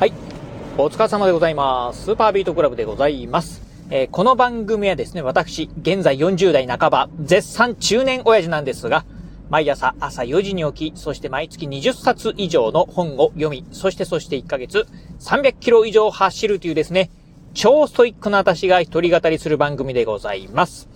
はい。お疲れ様でございます。スーパービートクラブでございます。えー、この番組はですね、私、現在40代半ば、絶賛中年親父なんですが、毎朝朝4時に起き、そして毎月20冊以上の本を読み、そしてそして1ヶ月300キロ以上走るというですね、超ストイックな私が一人語りする番組でございます。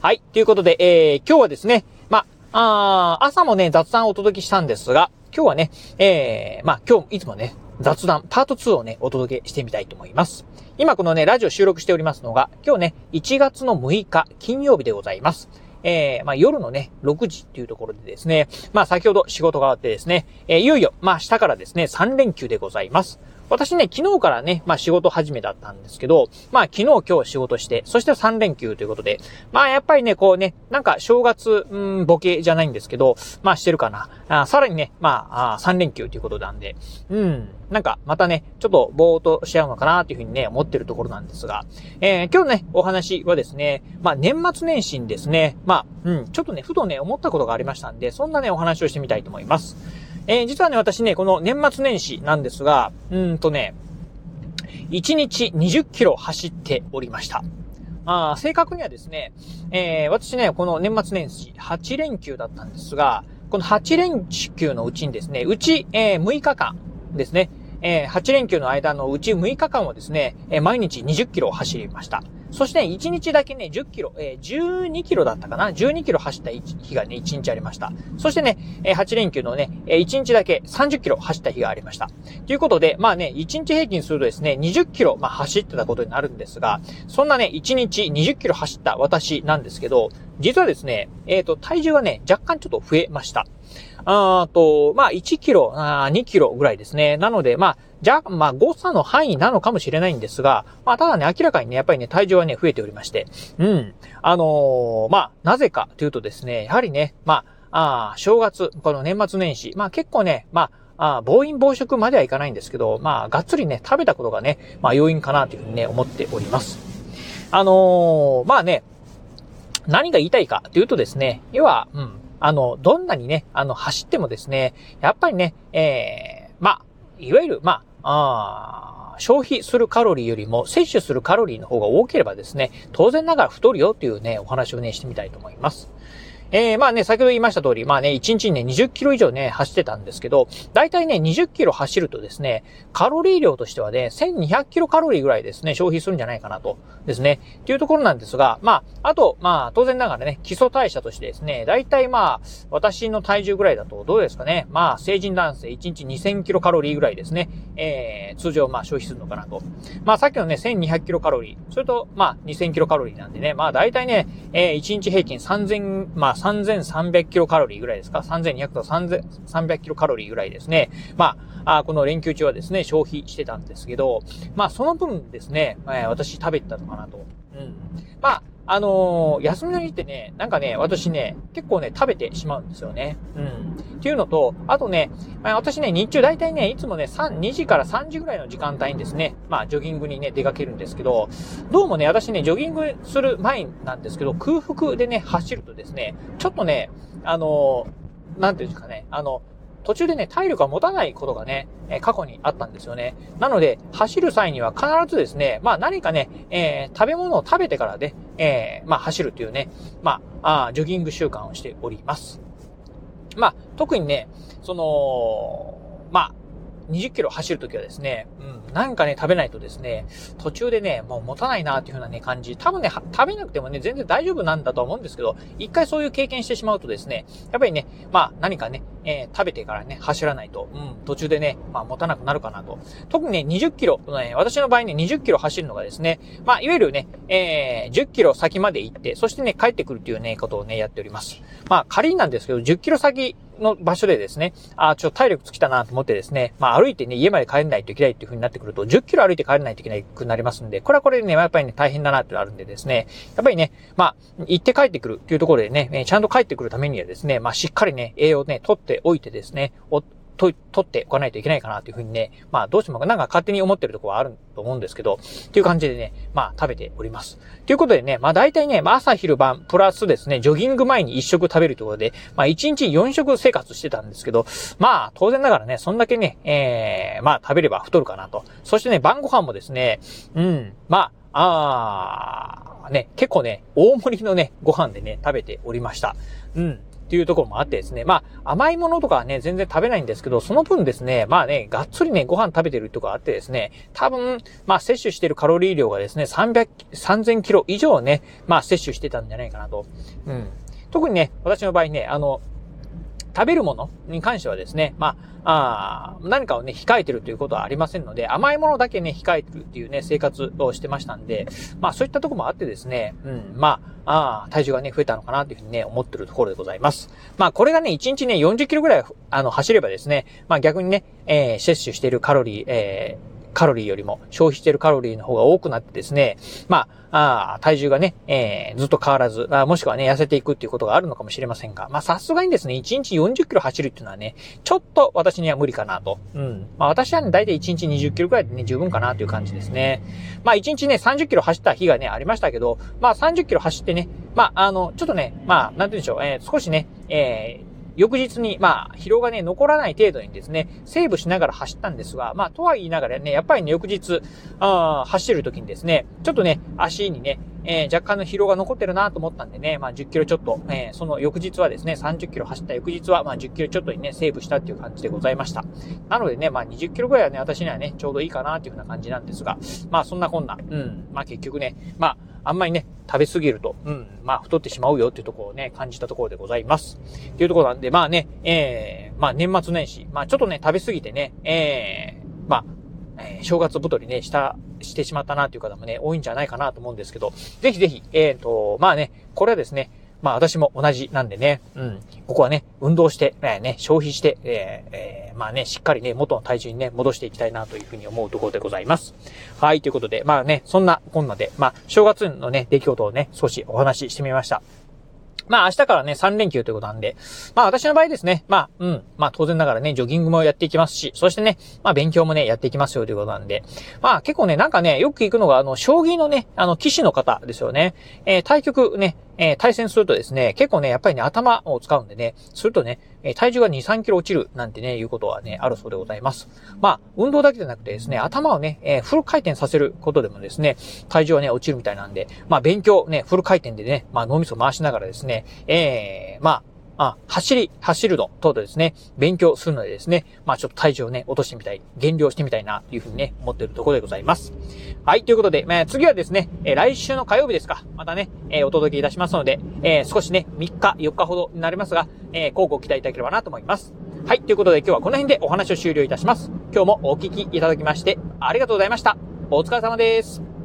はい。ということで、えー、今日はですね、ま、あ朝もね、雑談をお届けしたんですが、今日はね、えー、まあ、今日、いつもね、雑談パート2をね、お届けしてみたいと思います。今このね、ラジオ収録しておりますのが、今日ね、1月の6日金曜日でございます。えー、まあ、夜のね、6時っていうところでですね、まあ、先ほど仕事が終わってですね、えー、いよいよ、まあ、明日からですね、3連休でございます。私ね、昨日からね、まあ仕事始めだったんですけど、まあ昨日今日仕事して、そして3連休ということで、まあやっぱりね、こうね、なんか正月、うん、ボケじゃないんですけど、まあしてるかな。あさらにね、まああ3連休ということなんで、うん、なんかまたね、ちょっとぼーっとしちゃうのかなというふうにね、思ってるところなんですが、えー、今日ね、お話はですね、まあ年末年始にですね、まあ、うん、ちょっとね、ふとね、思ったことがありましたんで、そんなね、お話をしてみたいと思います。えー、実はね、私ね、この年末年始なんですが、うんとね、1日20キロ走っておりました。あ正確にはですね、えー、私ね、この年末年始8連休だったんですが、この8連休のうちにですね、うち、えー、6日間ですね、えー、8連休の間のうち6日間はですね、えー、毎日20キロ走りました。そして1日だけね、10キロ、えー、12キロだったかな ?12 キロ走った日がね、1日ありました。そしてね、え8連休のね、え1日だけ30キロ走った日がありました。ということで、まあね、1日平均するとですね、20キロ、まあ走ってたことになるんですが、そんなね、1日20キロ走った私なんですけど、実はですね、えっ、ー、と、体重はね、若干ちょっと増えました。あと、まあ、1キロ、あ2キロぐらいですね。なので、まあ、じゃ、まあ、誤差の範囲なのかもしれないんですが、まあ、ただね、明らかにね、やっぱりね、体重はね、増えておりまして、うん。あのー、まあ、なぜかというとですね、やはりね、まあ、あ正月、この年末年始、まあ結構ね、まあ、あ暴飲暴食まではいかないんですけど、まあ、がっつりね、食べたことがね、まあ、要因かなというふうにね、思っております。あのー、まあね、何が言いたいかというとですね、要は、うん、あの、どんなにね、あの、走ってもですね、やっぱりね、ええー、まあ、いわゆる、まあ、あ消費するカロリーよりも摂取するカロリーの方が多ければですね、当然ながら太るよっていうね、お話をね、してみたいと思います。えー、まあね、先ほど言いました通り、まあね、1日にね、20キロ以上ね、走ってたんですけど、だいたいね、20キロ走るとですね、カロリー量としてはね、1200キロカロリーぐらいですね、消費するんじゃないかなと、ですね、っていうところなんですが、まあ、あと、まあ、当然ながらね、基礎代謝としてですね、だいたいまあ、私の体重ぐらいだと、どうですかね、まあ、成人男性1日2000キロカロリーぐらいですね、えー、通常まあ消費するのかなと。まあ、さっきのね、1200キロカロリー、それと、まあ、2000キロカロリーなんでね、まあ、だいたいね、えー、1日平均3000、まあ、3300キロカロリーぐらいですか ?3200 と3300キロカロリーぐらいですね。まあ、あこの連休中はですね、消費してたんですけど、まあ、その分ですね、えー、私食べてたのかなと。うん。まあ、あのー、休みの日ってね、なんかね、私ね、結構ね、食べてしまうんですよね。うん。っていうのと、あとね、まあ、私ね、日中大体ね、いつもね、3、2時から3時ぐらいの時間帯にですね、まあ、ジョギングにね、出かけるんですけど、どうもね、私ね、ジョギングする前なんですけど、空腹でね、走るとですね、ちょっとね、あの、なんていうんですかね、あの、途中でね、体力が持たないことがね、え過去にあったんですよね。なので、走る際には必ずですね、まあ何かね、えー、食べ物を食べてからで、えー、まあ走るというね、まあ、あジョギング習慣をしております。まあ、特にね、その、まあ、20キロ走るときはですね、うん、なんかね、食べないとですね、途中でね、もう持たないなっていう風なね、感じ。多分ね、食べなくてもね、全然大丈夫なんだと思うんですけど、一回そういう経験してしまうとですね、やっぱりね、まあ、何かね、えー、食べてからね、走らないと、うん、途中でね、まあ、持たなくなるかなと。特にね、20キロ、ね、私の場合ね、20キロ走るのがですね、まあ、いわゆるね、えー、10キロ先まで行って、そしてね、帰ってくるっていうね、ことをね、やっております。まあ、仮になんですけど、10キロ先の場所でですね、あちょっと体力尽きたなと思ってですね、まあ歩いてね、家まで帰れないといけないっていう風になってくると、10キロ歩いて帰れないといけないくなりますんで、これはこれでね、やっぱりね、大変だなってのあるんでですね、やっぱりね、まあ、行って帰ってくるっていうところでね、ちゃんと帰ってくるためにはですね、まあしっかりね、栄養をね、取っておいてですね、おと、取っておかないといけないかなというふうにね、まあどうしてもなんか勝手に思ってるところはあると思うんですけど、っていう感じでね、まあ食べております。ということでね、まあ大体ね、まあ朝昼晩、プラスですね、ジョギング前に1食食べるということで、まあ1日4食生活してたんですけど、まあ当然ながらね、そんだけね、えー、まあ食べれば太るかなと。そしてね、晩ご飯もですね、うん、まあ、あー、ね、結構ね、大盛りのね、ご飯でね、食べておりました。うん。っていうところもあってですね。まあ、甘いものとかはね、全然食べないんですけど、その分ですね、まあね、がっつりね、ご飯食べてるとかあってですね、多分、まあ、摂取してるカロリー量がですね、300、3000キロ以上ね、まあ、摂取してたんじゃないかなと。うん。特にね、私の場合ね、あの、食べるものに関してはですね、まあ、あ何かをね、控えてるということはありませんので、甘いものだけね、控えてるっていうね、生活をしてましたんで、まあそういったとこもあってですね、うん、まあ、あ体重がね、増えたのかなというふうにね、思ってるところでございます。まあこれがね、1日ね、40キロぐらい、あの、走ればですね、まあ逆にね、えー、摂取しているカロリー、えー、カロリーよりも消費しているカロリーの方が多くなってですね、まあ、あ体重がね、えー、ずっと変わらずあ、もしくはね、痩せていくっていうことがあるのかもしれませんが、まあ、さすがにですね、1日40キロ走るっていうのはね、ちょっと私には無理かなと。うん。まあ、私はね、だいたい1日20キロくらいでね、十分かなという感じですね。まあ、1日ね、30キロ走った日がね、ありましたけど、まあ、30キロ走ってね、まあ、あの、ちょっとね、まあ、なんて言うんでしょう、えー、少しね、えー、翌日に、まあ、疲労がね、残らない程度にですね、セーブしながら走ったんですが、まあ、とは言いながらね、やっぱりね、翌日、あ走る時にですね、ちょっとね、足にね、えー、若干の疲労が残ってるなと思ったんでね、まあ10キロちょっと、えー、その翌日はですね、30キロ走った翌日は、まあ10キロちょっとにね、セーブしたっていう感じでございました。なのでね、まあ20キロぐらいはね、私にはね、ちょうどいいかなっていうふうな感じなんですが、まあそんなこんな、うん、まあ結局ね、まあ、あんまりね、食べ過ぎると、うん、まあ太ってしまうよっていうところをね、感じたところでございます。っていうところなんで、まあね、えー、まあ年末年始、まあちょっとね、食べ過ぎてね、えー、まあ、えー、正月太りね、した、してしまったなという方もね、多いんじゃないかなと思うんですけど、ぜひぜひ、えっ、ー、と、まあね、これはですね、まあ私も同じなんでね、うん、ここはね、運動して、えー、ね、消費して、えーえー、まあね、しっかりね、元の体重にね、戻していきたいなというふうに思うところでございます。はい、ということで、まあね、そんなこんなで、まあ、正月のね、出来事をね、少しお話ししてみました。まあ明日からね、3連休ということなんで、まあ私の場合ですね、まあ、うん、まあ当然ながらね、ジョギングもやっていきますし、そしてね、まあ勉強もね、やっていきますよということなんで、まあ結構ね、なんかね、よく聞くのが、あの、将棋のね、あの、騎士の方ですよね。えー、対局ね、えー、対戦するとですね、結構ね、やっぱりね、頭を使うんでね、するとね、え、体重が2、3キロ落ちるなんてね、いうことはね、あるそうでございます。まあ、運動だけじゃなくてですね、頭をね、えー、フル回転させることでもですね、体重はね、落ちるみたいなんで、まあ、勉強ね、フル回転でね、まあ、脳みそ回しながらですね、えー、まあ、あ、走り、走るの等でですね、勉強するのでですね、まあちょっと体重をね、落としてみたい、減量してみたいな、というふうにね、思っているところでございます。はい、ということで、まあ、次はですね、えー、来週の火曜日ですか、またね、えー、お届けいたしますので、えー、少しね、3日、4日ほどになりますが、えー、交互期待いただければなと思います。はい、ということで今日はこの辺でお話を終了いたします。今日もお聞きいただきまして、ありがとうございました。お疲れ様です。